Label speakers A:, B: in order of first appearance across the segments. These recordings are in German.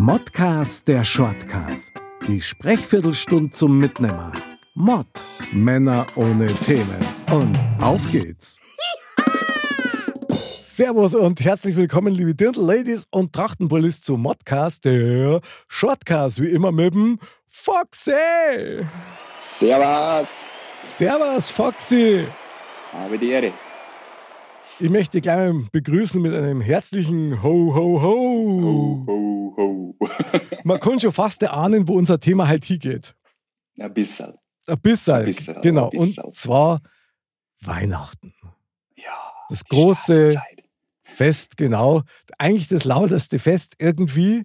A: Modcast der Shortcast. Die Sprechviertelstunde zum Mitnehmer. Mod. Männer ohne Themen. Und auf geht's. Servus und herzlich willkommen, liebe Dirndl-Ladies und Trachtenbullis zu Modcast, der Shortcast, wie immer mit dem Foxy.
B: Servus.
A: Servus, Foxy.
B: Habe die Ehre.
A: Ich möchte gleich mal begrüßen mit einem herzlichen Ho, ho, ho.
B: Ho, ho, ho.
A: Man kann schon fast erahnen, wo unser Thema halt hingeht.
B: Ein bisschen.
A: Ein bisschen.
B: Ein bisschen,
A: genau.
B: ein bisschen.
A: Und zwar Weihnachten.
B: Ja.
A: Das große. Fest, genau. Eigentlich das lauteste Fest irgendwie.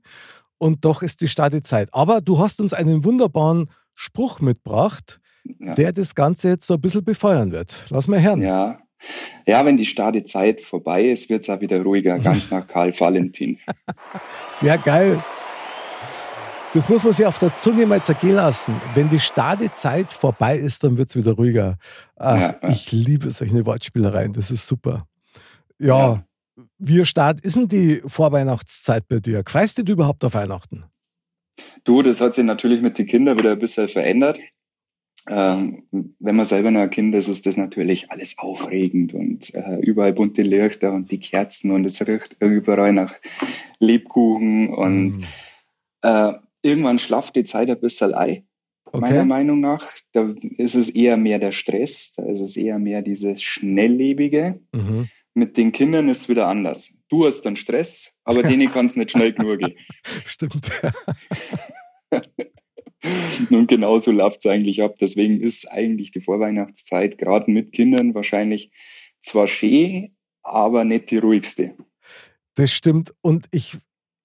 A: Und doch ist die starke Zeit. Aber du hast uns einen wunderbaren Spruch mitgebracht,
B: Ja.
A: der das Ganze jetzt so ein bisschen befeuern wird. Lass mal hören.
B: ja. Ja, wenn die starke Zeit vorbei ist, wird es auch wieder ruhiger, ganz nach Karl Valentin.
A: Sehr geil. Das muss man sich auf der Zunge mal zergehen lassen. Wenn die starke Zeit vorbei ist, dann wird es wieder ruhiger. Ach,
B: Ja, ja.
A: Ich liebe solche Wortspielereien, das ist super. Ja, wie stark ist denn die Vorweihnachtszeit bei dir? Freust du dich überhaupt auf Weihnachten?
B: Du, das hat sich natürlich mit den Kindern wieder ein bisschen verändert. Ähm, wenn man selber noch ein Kind ist, ist das natürlich alles aufregend und äh, überall bunte Lichter und die Kerzen und es riecht überall nach Lebkuchen und
A: Mhm.
B: äh, irgendwann schlaft die Zeit ein bisschen ein. meiner
A: Okay.
B: Meinung nach. Da ist es eher mehr der Stress, da ist es eher mehr dieses Schnelllebige.
A: Mhm.
B: Mit den Kindern ist es wieder anders. Du hast dann Stress, aber denen kann es nicht schnell genug gehen.
A: Stimmt.
B: Und genauso läuft es eigentlich ab. Deswegen ist eigentlich die Vorweihnachtszeit gerade mit Kindern wahrscheinlich zwar schön, aber nicht die ruhigste.
A: Das stimmt. Und ich,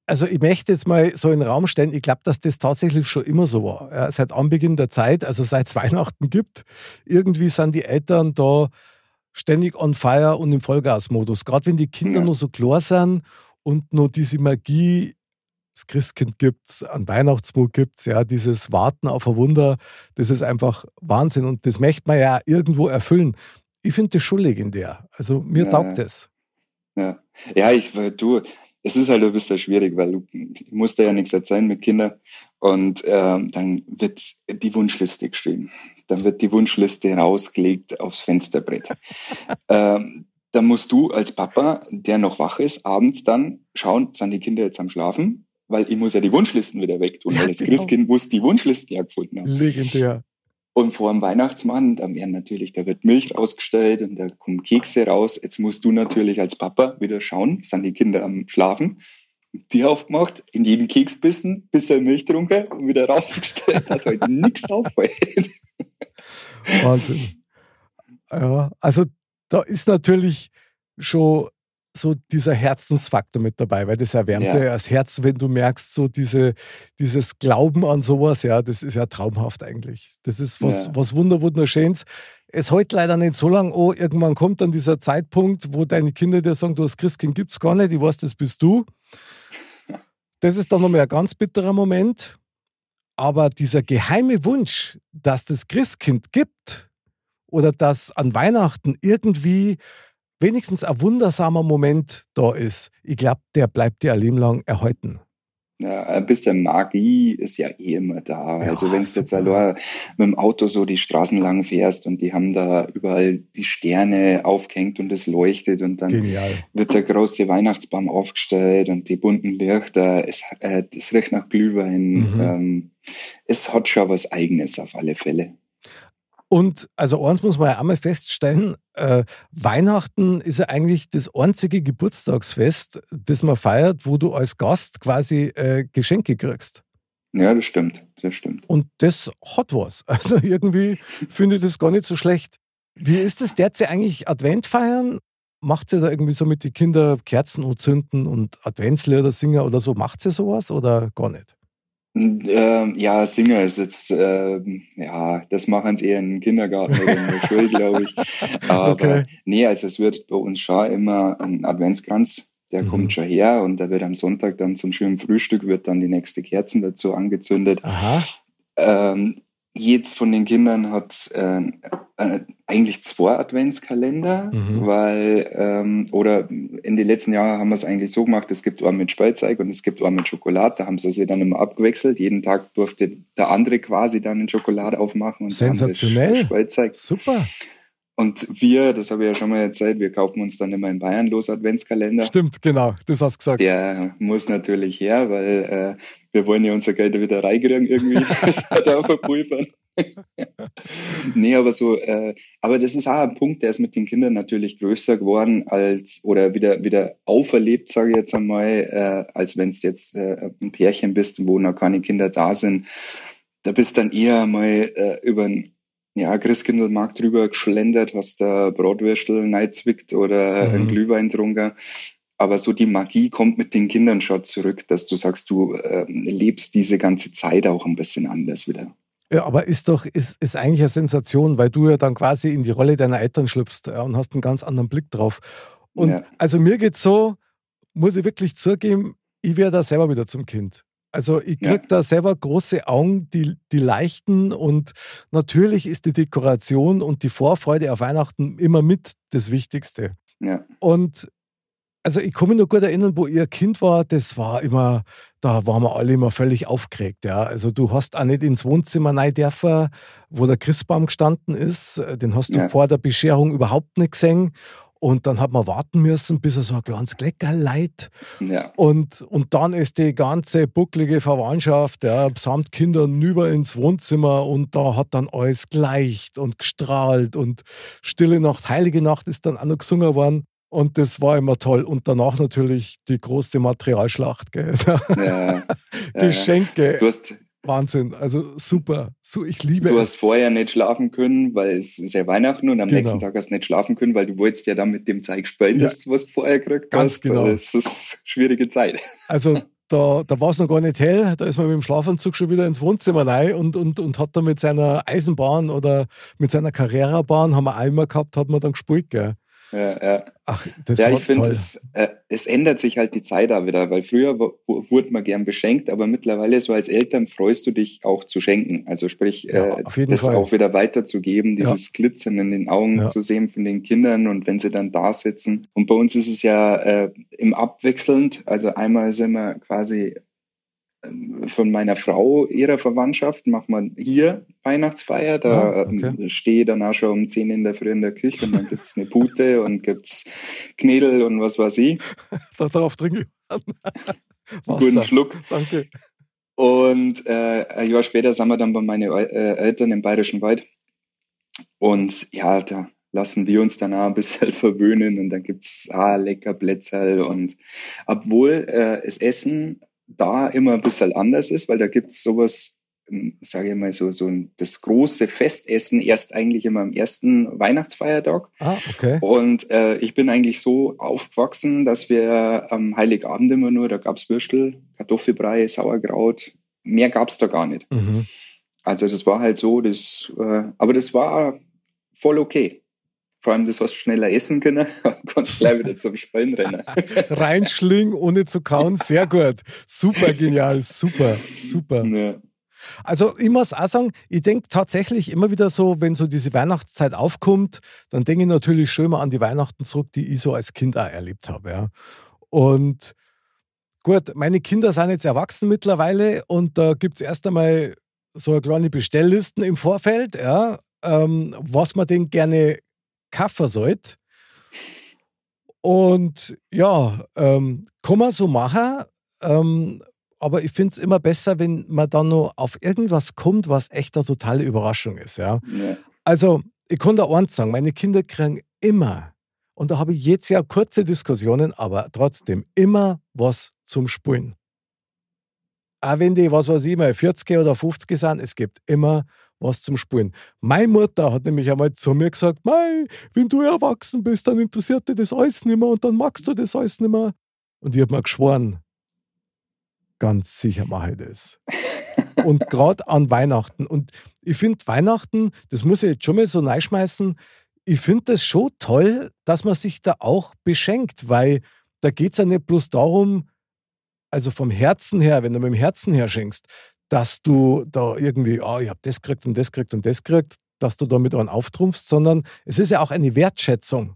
A: also ich möchte jetzt mal so in den Raum stellen, ich glaube, dass das tatsächlich schon immer so war. Ja, seit Anbeginn der Zeit, also seit es Weihnachten gibt, irgendwie sind die Eltern da ständig on fire und im Vollgasmodus. Gerade wenn die Kinder
B: Ja.
A: nur so klar sind und nur diese Magie, das Christkind gibt's, an Weihnachtsmut gibt's, ja, dieses Warten auf ein Wunder, das ist einfach Wahnsinn und das möchte man ja irgendwo erfüllen. Ich finde das schon legendär. Also mir
B: Ja,
A: taugt das.
B: Ja, ja ich, du, es ist halt ein bisschen schwierig, weil du, musst ja nichts erzählen mit Kindern und ähm, dann wird die Wunschliste geschrieben. Dann wird die Wunschliste rausgelegt aufs Fensterbrett. ähm, dann musst du als Papa, der noch wach ist, abends dann schauen, sind die Kinder jetzt am Schlafen? Weil ich muss ja die Wunschlisten wieder wegtun,
A: Ja,
B: weil das
A: genau.
B: Christkind muss die Wunschlisten ja gefunden haben.
A: Legendär.
B: Und vor dem Weihnachtsmann, da werden natürlich, da wird Milch ausgestellt und da kommen Kekse raus. Jetzt musst du natürlich als Papa wieder schauen, sind die Kinder am Schlafen, die aufgemacht, in jeden Keks bissen, bisschen Milch trunken und wieder rausgestellt, dass heute nichts auffällt.
A: Wahnsinn. Ja, also da ist natürlich schon so dieser Herzensfaktor mit dabei, weil das erwärmt ja,
B: Ja.
A: das Herz, wenn du merkst, so diese, dieses Glauben an sowas, ja, das ist ja traumhaft eigentlich. Das ist was,
B: Ja.
A: was wunder, wunderschönes. Es hält leider nicht so lange, oh, irgendwann kommt dann dieser Zeitpunkt, wo deine Kinder dir sagen, du hast Christkind gibt's gar nicht, ich weiß, das bist du. Das ist dann nochmal ein ganz bitterer Moment. Aber dieser geheime Wunsch, dass das Christkind gibt oder dass an Weihnachten irgendwie wenigstens ein wundersamer Moment da ist, ich glaube, der bleibt dir ein Leben lang erhalten.
B: Ja, ein bisschen Magie ist ja eh immer da.
A: Ja,
B: also wenn du jetzt allein mit dem Auto so die Straßen lang fährst und die haben da überall die Sterne aufgehängt und es leuchtet und dann
A: Genial.
B: wird der große Weihnachtsbaum aufgestellt und die bunten Lichter, es, äh, es riecht nach Glühwein.
A: Mhm.
B: Ähm, es hat schon was Eigenes auf alle Fälle.
A: Und also eins muss man ja einmal feststellen, äh, Weihnachten ist ja eigentlich das einzige Geburtstagsfest, das man feiert, wo du als Gast quasi äh, Geschenke kriegst.
B: Ja, das stimmt, das stimmt.
A: Und das hat was. Also irgendwie finde ich das gar nicht so schlecht. Wie ist es derzeit eigentlich Advent feiern? Macht ihr da irgendwie so mit den Kindern Kerzen und zünden und Adventslieder singen oder so? Macht ihr sowas oder gar nicht?
B: Ähm, ja, Singer ist jetzt, ähm, ja, das machen sie eher im Kindergarten oder in der Schule, glaube ich. Aber
A: Okay.
B: nee, also es wird bei uns schon immer ein Adventskranz, der
A: Mhm.
B: kommt schon her und da wird am Sonntag dann zum schönen Frühstück wird dann die nächste Kerzen dazu angezündet.
A: Aha.
B: Ähm, jedes von den Kindern hat äh, äh, eigentlich zwei Adventskalender, mhm. weil, ähm, oder in den letzten Jahren haben wir es eigentlich so gemacht, es gibt einen mit Spielzeug und es gibt einen mit Schokolade, da haben sie sich dann immer abgewechselt. Jeden Tag durfte der andere quasi dann eine Schokolade aufmachen und
A: Sensationell.
B: Spielzeug.
A: Super.
B: Und wir, das habe ich ja schon mal erzählt, wir kaufen uns dann immer in Bayern los Adventskalender.
A: Stimmt, genau, das hast du gesagt.
B: Der muss natürlich her, weil äh, wir wollen ja unser Geld wieder reinkriegen irgendwie. das hat auch verpulvern. nee, aber so, äh, aber das ist auch ein Punkt, der ist mit den Kindern natürlich größer geworden als oder wieder wieder auferlebt, sage ich jetzt einmal, äh, als wenn es jetzt äh, ein Pärchen bist, wo noch keine Kinder da sind. Da bist dann eher mal äh, über ein ja, Christkindlmarkt drüber geschlendert, hast da Bratwürstel neizwickt oder mhm. einen Glühwein trunken. Aber so die Magie kommt mit den Kindern schon zurück, dass du sagst, du äh, lebst diese ganze Zeit auch ein bisschen anders wieder.
A: Ja, aber ist doch, ist, ist eigentlich eine Sensation, weil du ja dann quasi in die Rolle deiner Eltern schlüpfst ja, und hast einen ganz anderen Blick drauf. Und ja. also mir geht's so, muss ich wirklich zugeben, ich werde da selber wieder zum Kind. Also ich kriege ja. da selber große Augen, die, die leichten und natürlich ist die Dekoration und die Vorfreude auf Weihnachten immer mit das Wichtigste.
B: Ja.
A: Und also ich kann mich noch gut erinnern, wo ihr Kind war, das war immer, da waren wir alle immer völlig aufgeregt. Ja. Also du hast auch nicht ins Wohnzimmer rein dürfen, wo der Christbaum gestanden ist. Den hast du ja. vor der Bescherung überhaupt nicht gesehen. Und dann hat man warten müssen, bis er so ein kleines Glecker leid.
B: Ja.
A: Und, und dann ist die ganze bucklige Verwandtschaft, ja, samt Kindern über ins Wohnzimmer und da hat dann alles geleicht und gestrahlt und Stille Nacht, Heilige Nacht ist dann auch noch gesungen worden. Und das war immer toll. Und danach natürlich die große Materialschlacht. Gell? Ja, Geschenke.
B: Du hast,
A: Wahnsinn, also super. So, ich liebe
B: du
A: es.
B: hast vorher nicht schlafen können, weil es ist ja Weihnachten und am genau. nächsten Tag hast du nicht schlafen können, weil du wolltest ja dann mit dem Zeug spielen, ja. was du vorher gekriegt
A: Ganz
B: hast.
A: genau.
B: Das ist eine schwierige Zeit.
A: Also da, da war es noch gar nicht hell, da ist man mit dem Schlafanzug schon wieder ins Wohnzimmer rein und, und, und hat dann mit seiner Eisenbahn oder mit seiner Carrera-Bahn, haben wir einmal gehabt, hat man dann gespielt, gell?
B: Ja, ja.
A: Ach, das
B: ja, ich finde, es, äh, es ändert sich halt die Zeit auch wieder, weil früher wurde man gern beschenkt, aber mittlerweile so als Eltern freust du dich auch zu schenken. Also sprich, ja, äh, das Fall. auch wieder weiterzugeben, dieses ja. Glitzern in den Augen zu sehen von den Kindern und wenn sie dann da sitzen. Und bei uns ist es ja äh, im Abwechselnd, also einmal sind wir quasi von meiner Frau, ihrer Verwandtschaft, macht man hier Weihnachtsfeier. Da ah, okay. Ähm, stehe ich dann auch schon um 10 in der Früh in der Küche und dann gibt es eine Pute und gibt es Knädel und was weiß ich.
A: Darauf trinke ich.
B: Guten Schluck.
A: Danke.
B: Und äh, ein Jahr später sind wir dann bei meinen äh, Eltern im Bayerischen Wald. Und ja, da lassen wir uns dann auch ein bisschen verwöhnen und dann gibt es ah, lecker Plätzerl. Und obwohl äh, das Essen da immer ein bisschen anders ist, weil da gibt es sowas, ähm, sage ich mal so, so ein, das große Festessen erst eigentlich immer am ersten Weihnachtsfeiertag.
A: Ah, okay.
B: Und äh, ich bin eigentlich so aufgewachsen, dass wir am Heiligabend immer nur, da gab es Würstel, Kartoffelbrei, Sauerkraut, mehr gab es da gar nicht. Mhm. Also das war halt so, das, äh, aber das war voll okay. Vor allem, das du schneller essen können, kannst gleich wieder zum Spallen rennen.
A: Reinschlingen, ohne zu kauen, sehr gut. Super genial, super, super. Ja. Also ich muss auch sagen, ich denke tatsächlich immer wieder so, wenn so diese Weihnachtszeit aufkommt, dann denke ich natürlich schon immer an die Weihnachten zurück, die ich so als Kind auch erlebt habe. Ja. Und gut, meine Kinder sind jetzt erwachsen mittlerweile und da gibt es erst einmal so eine kleine Bestelllisten im Vorfeld, ja, ähm, was man denn gerne kaufen sollte. Und ja, ähm, kann man so machen. Ähm, aber ich finde es immer besser, wenn man dann noch auf irgendwas kommt, was echt eine totale Überraschung ist. Ja? ja. Also, ich kann da eins sagen, meine Kinder kriegen immer, und da habe ich jetzt ja kurze Diskussionen, aber trotzdem immer was zum Spulen. Auch wenn die, was weiß ich mal, 40 oder 50 sind, es gibt immer was zum Spulen. Meine Mutter hat nämlich einmal zu mir gesagt, Mei, wenn du erwachsen bist, dann interessiert dich das alles nicht mehr und dann magst du das alles nicht mehr. Und ich habe mir geschworen, ganz sicher mache ich das. und gerade an Weihnachten. Und ich finde Weihnachten, das muss ich jetzt schon mal so reinschmeißen, ich finde das schon toll, dass man sich da auch beschenkt, weil da geht es ja nicht bloß darum, also vom Herzen her, wenn du mit dem Herzen her schenkst, dass du da irgendwie, oh, ich habe das gekriegt und das gekriegt und das gekriegt. dass du damit einen auftrumpfst, sondern es ist ja auch eine Wertschätzung.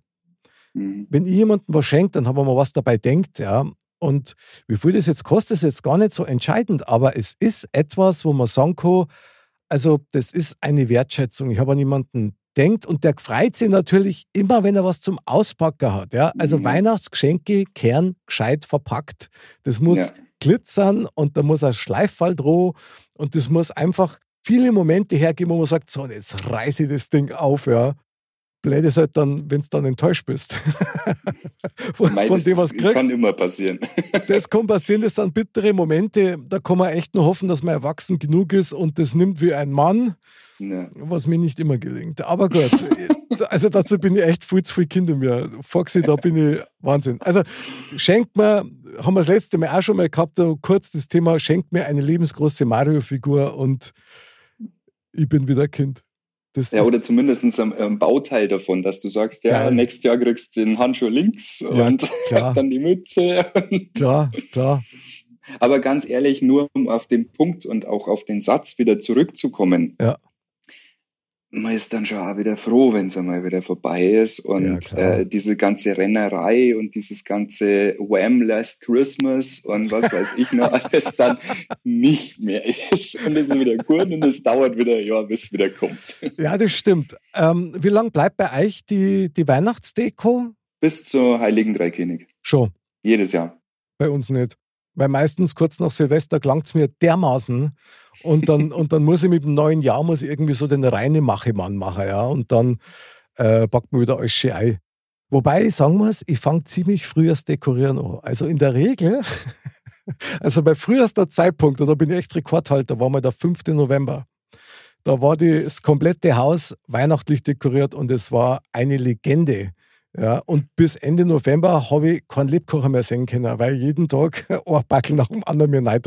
A: Mhm. Wenn ich jemandem was schenke, dann haben wir mal was dabei denkt, ja. Und wie viel das jetzt kostet, ist jetzt gar nicht so entscheidend, aber es ist etwas, wo man sagen kann, also das ist eine Wertschätzung. Ich habe an jemanden denkt und der freut sich natürlich immer, wenn er was zum Auspacken hat. Ja? Also mhm. Weihnachtsgeschenke kehren gescheit verpackt. Das muss ja. Glitzern und da muss ein Schleiffall droh und das muss einfach viele Momente hergeben, wo man sagt, so, jetzt reiße ich das Ding auf, ja. Blöd ist halt dann, wenn du dann enttäuscht bist.
B: von, Nein, von dem, was kriegst. Das kann immer passieren.
A: das kann passieren, das sind bittere Momente. Da kann man echt nur hoffen, dass man erwachsen genug ist und das nimmt wie ein Mann, ja. was mir nicht immer gelingt. Aber gut, also dazu bin ich echt viel zu viele Kinder mehr. Foxy, da bin ich Wahnsinn. Also schenkt mir, haben wir das letzte Mal auch schon mal gehabt, kurz das Thema, schenkt mir eine lebensgroße Mario-Figur und ich bin wieder Kind.
B: Das ja, oder zumindest ein, Bauteil davon, dass du sagst, ja, geil. nächstes Jahr kriegst du den Handschuh links ja, und dann die Mütze.
A: Klar, klar.
B: Aber ganz ehrlich, nur um auf den Punkt und auch auf den Satz wieder zurückzukommen. Ja man ist dann schon auch wieder froh, wenn es einmal wieder vorbei ist. Und ja, äh, diese ganze Rennerei und dieses ganze Wham Last Christmas und was weiß ich noch alles dann nicht mehr ist. Und es ist wieder gut und es dauert wieder ein Jahr, bis es wieder kommt.
A: Ja, das stimmt. Ähm, wie lange bleibt bei euch die, die Weihnachtsdeko?
B: Bis zur Heiligen Dreikönig.
A: Schon.
B: Jedes Jahr.
A: Bei uns nicht. Weil meistens kurz nach Silvester klangt es mir dermaßen. Und dann, und dann muss ich mit dem neuen Jahr muss irgendwie so den reine Machemann machen, ja. Und dann äh, packt man wieder alles schön ein. Wobei, sagen wir es, ich fange ziemlich früh das Dekorieren an. Also in der Regel, also bei frühester Zeitpunkt, und da bin ich echt Rekordhalter, war mal der 5. November. Da war das komplette Haus weihnachtlich dekoriert und es war eine Legende. Ja, und bis Ende November habe ich keinen Lebkocher mehr sehen können, weil jeden Tag ein Backel nach dem anderen mir rein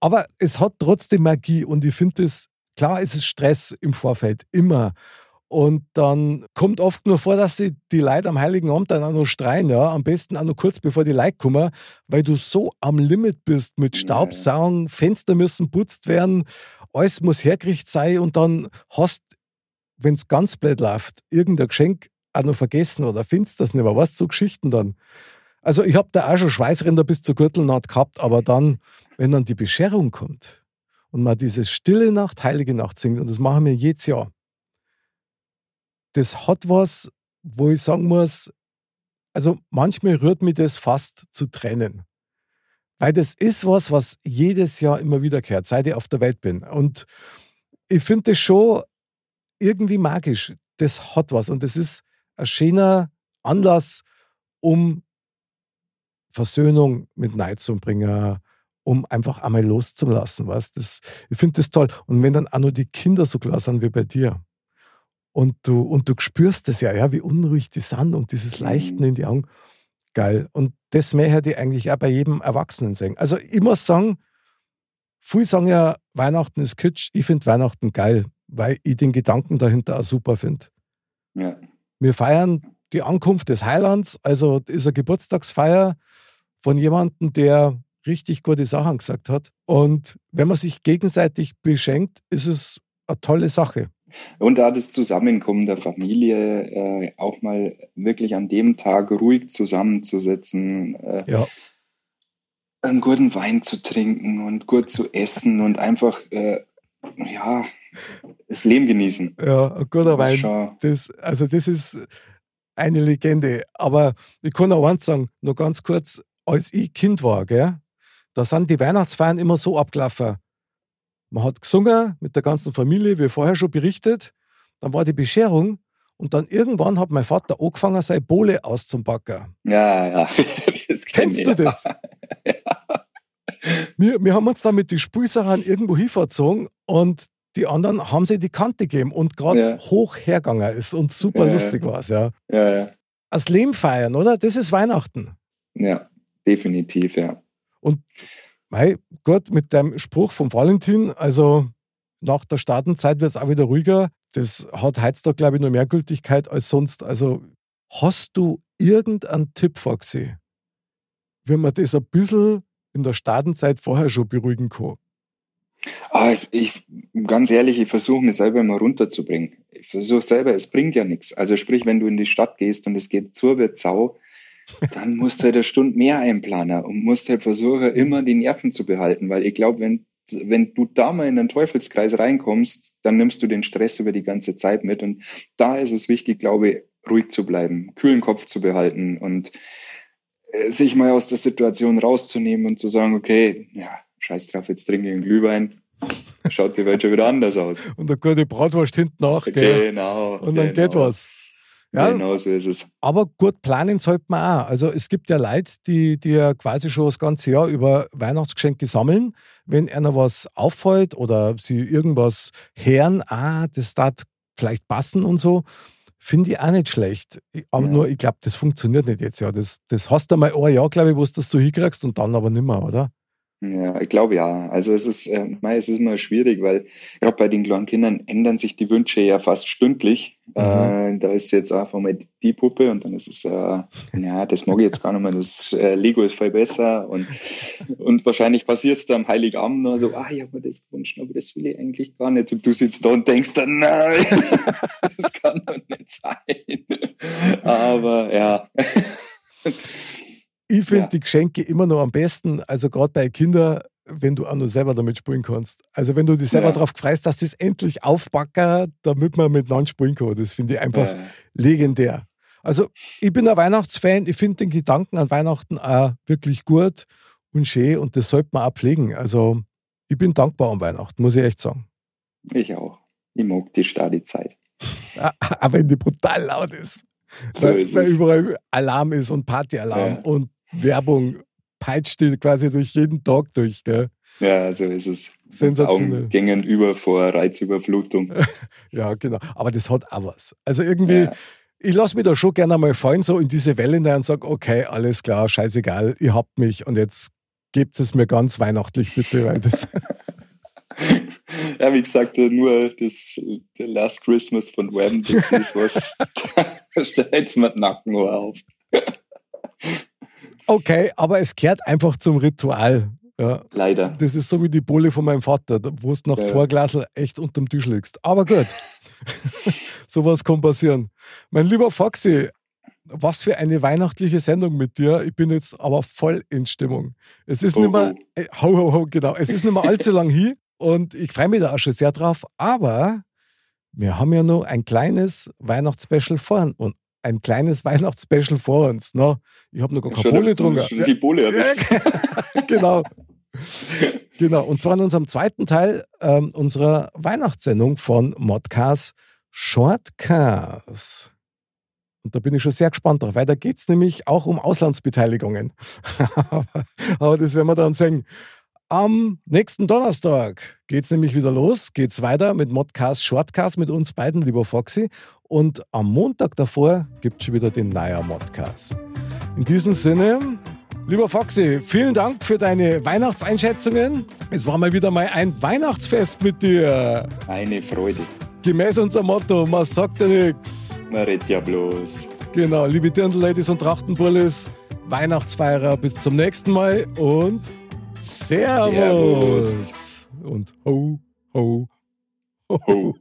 A: Aber es hat trotzdem Magie und ich finde es, klar, es ist Stress im Vorfeld, immer. Und dann kommt oft nur vor, dass die, die Leute am Heiligen Abend dann auch noch streien, ja. Am besten auch noch kurz bevor die Leute kommen, weil du so am Limit bist mit Staubsaugen, Fenster müssen putzt werden, alles muss hergerichtet sein und dann hast, wenn es ganz blöd läuft, irgendein Geschenk auch noch vergessen oder findest das nicht mehr. Was so Geschichten dann? Also ich habe da auch schon Schweißränder bis zur Gürtelnaht gehabt, aber dann, wenn dann die Bescherung kommt und man dieses Stille Nacht, Heilige Nacht singt, und das machen wir jedes Jahr, das hat was, wo ich sagen muss, also manchmal rührt mich das fast zu trennen. Weil das ist was, was jedes Jahr immer wiederkehrt, seit ich auf der Welt bin. Und ich finde das schon irgendwie magisch. Das hat was. Und das ist, ein schöner Anlass, um Versöhnung mit Neid zu bringen, um einfach einmal loszulassen. Was? Das, ich finde das toll. Und wenn dann auch nur die Kinder so klar sind wie bei dir und du, und du spürst es ja, ja, wie unruhig die sind und dieses Leichten mhm. in die Augen, geil. Und das mehr hätte ich eigentlich auch bei jedem Erwachsenen sehen. Also ich muss sagen, viele sagen ja, Weihnachten ist Kitsch. Ich finde Weihnachten geil, weil ich den Gedanken dahinter auch super finde. Ja. Wir feiern die Ankunft des Heilands, also ist eine Geburtstagsfeier von jemandem, der richtig gute Sachen gesagt hat. Und wenn man sich gegenseitig beschenkt, ist es eine tolle Sache.
B: Und da das Zusammenkommen der Familie, äh, auch mal wirklich an dem Tag ruhig zusammenzusetzen, äh, ja. einen guten Wein zu trinken und gut zu essen und einfach, äh, ja, das Leben genießen.
A: Ja, ein guter Wein. Das, also das ist eine Legende. Aber ich kann auch eins sagen, nur ganz kurz, als ich Kind war, gell, da sind die Weihnachtsfeiern immer so abgelaufen. Man hat gesungen mit der ganzen Familie, wie vorher schon berichtet. Dann war die Bescherung und dann irgendwann hat mein Vater angefangen, seine Bohle auszupacken.
B: Ja, ja.
A: Das Kennst du das? ja. Wir, wir haben uns dann mit den Spülsachen irgendwo hinverzogen und die anderen haben sie die Kante gegeben und gerade ja. hoch hergegangen ist und super ja, lustig war es, ja. Ja, ja. Als Leben feiern, oder? Das ist Weihnachten.
B: Ja, definitiv, ja.
A: Und mei Gott, mit dem Spruch von Valentin, also nach der Startenzeit wird es auch wieder ruhiger. Das hat heutzutage, glaube ich, noch mehr Gültigkeit als sonst. Also hast du irgendeinen Tipp vorgesehen, wie man das ein bisschen in der Startenzeit vorher schon beruhigen kann?
B: Ja, ich, ich ganz ehrlich, ich versuche mich selber immer runterzubringen. Ich versuche selber, es bringt ja nichts. Also sprich, wenn du in die Stadt gehst und es geht zur wird Sau, dann musst du halt eine Stunde mehr einplanen und musst halt versuchen, immer die Nerven zu behalten, weil ich glaube, wenn wenn du da mal in den Teufelskreis reinkommst, dann nimmst du den Stress über die ganze Zeit mit. Und da ist es wichtig, glaube ich, ruhig zu bleiben, kühlen Kopf zu behalten und äh, sich mal aus der Situation rauszunehmen und zu sagen, okay, ja, scheiß drauf, jetzt trinke ich einen Glühwein. Schaut die Welt schon wieder anders aus.
A: Und eine gute Bratwurst hinten nach,
B: gell? Genau.
A: Und dann
B: genau.
A: geht was. Ja,
B: genau so ist es.
A: Aber gut planen sollte man auch. Also es gibt ja Leute, die, die ja quasi schon das ganze Jahr über Weihnachtsgeschenke sammeln. Wenn einer was auffällt oder sie irgendwas hören, ah, das darf vielleicht passen und so, finde ich auch nicht schlecht. Aber ja. nur, ich glaube, das funktioniert nicht jetzt ja. Das, das hast du mal ein Jahr, glaube ich, wo du das so hinkriegst und dann aber nicht mehr, oder?
B: Ja, ich glaube ja. Also es ist, äh, es ist immer schwierig, weil gerade bei den kleinen Kindern ändern sich die Wünsche ja fast stündlich. Mhm. Äh, da ist jetzt einfach mal die Puppe und dann ist es, äh, ja, das mag ich jetzt gar nicht mehr. Das äh, Lego ist viel besser und, und wahrscheinlich passiert es da am Heiligabend nur so, ah, ich habe mir das gewünscht, aber das will ich eigentlich gar nicht. Und du sitzt da und denkst dann, nein, das kann doch nicht sein. aber ja.
A: Ich finde ja. die Geschenke immer noch am besten, also gerade bei Kindern, wenn du auch nur selber damit spielen kannst. Also wenn du dich selber ja. darauf freust, dass das endlich aufbacken, damit man miteinander spielen kann. Das finde ich einfach ja. legendär. Also ich bin ein Weihnachtsfan, ich finde den Gedanken an Weihnachten auch wirklich gut und schön und das sollte man auch pflegen. Also ich bin dankbar an Weihnachten, muss ich echt sagen.
B: Ich auch. Ich mag die Stadi-Zeit.
A: Auch wenn die brutal laut ist. So weil, weil überall Alarm ist und Partyalarm ja. und Werbung peitscht die quasi durch jeden Tag durch. Gell?
B: Ja, so ist es.
A: Sensationell.
B: gingen über vor Reizüberflutung.
A: ja, genau. Aber das hat auch was. Also irgendwie, ja. ich lasse mich da schon gerne mal fallen, so in diese Welle hinein und sage, okay, alles klar, scheißegal, ihr habt mich und jetzt gebt es mir ganz weihnachtlich bitte, weil das.
B: ja, wie gesagt, nur das The Last Christmas von Wham, das ist was, da stellt mir den Nacken auf.
A: Okay, aber es kehrt einfach zum Ritual. Ja.
B: Leider.
A: Das ist so wie die Bolle von meinem Vater, wo du nach ja. zwei Glasel echt unterm Tisch liegst. Aber gut, sowas kann passieren. Mein lieber Foxy, was für eine weihnachtliche Sendung mit dir. Ich bin jetzt aber voll in Stimmung. Es ist ho, nicht mehr, äh, ho, ho, ho, genau. Es ist nicht mehr allzu lang hier und ich freue mich da auch schon sehr drauf. Aber wir haben ja noch ein kleines Weihnachtsspecial vor, und ein kleines Weihnachtsspecial vor uns. Ne? Ich habe noch gar keine Bohle getrunken.
B: Schon die Bohle
A: genau. genau. Und zwar in unserem zweiten Teil ähm, unserer Weihnachtssendung von Modcast Shortcast. Und da bin ich schon sehr gespannt drauf, weil da geht es nämlich auch um Auslandsbeteiligungen. aber das werden wir dann sehen. Am nächsten Donnerstag geht es nämlich wieder los, geht es weiter mit Modcast Shortcast mit uns beiden, lieber Foxy. Und am Montag davor gibt es schon wieder den neuen Modcast. In diesem Sinne, lieber Foxy, vielen Dank für deine Weihnachtseinschätzungen. Es war mal wieder mal ein Weihnachtsfest mit dir.
B: Eine Freude.
A: Gemäß unserem Motto, man sagt ja nichts.
B: Man redet ja bloß.
A: Genau, liebe Dirndl-Ladies und Trachtenbullis, Weihnachtsfeierer, bis zum nächsten Mal und Servus. Servus. Und ho, ho, ho. ho.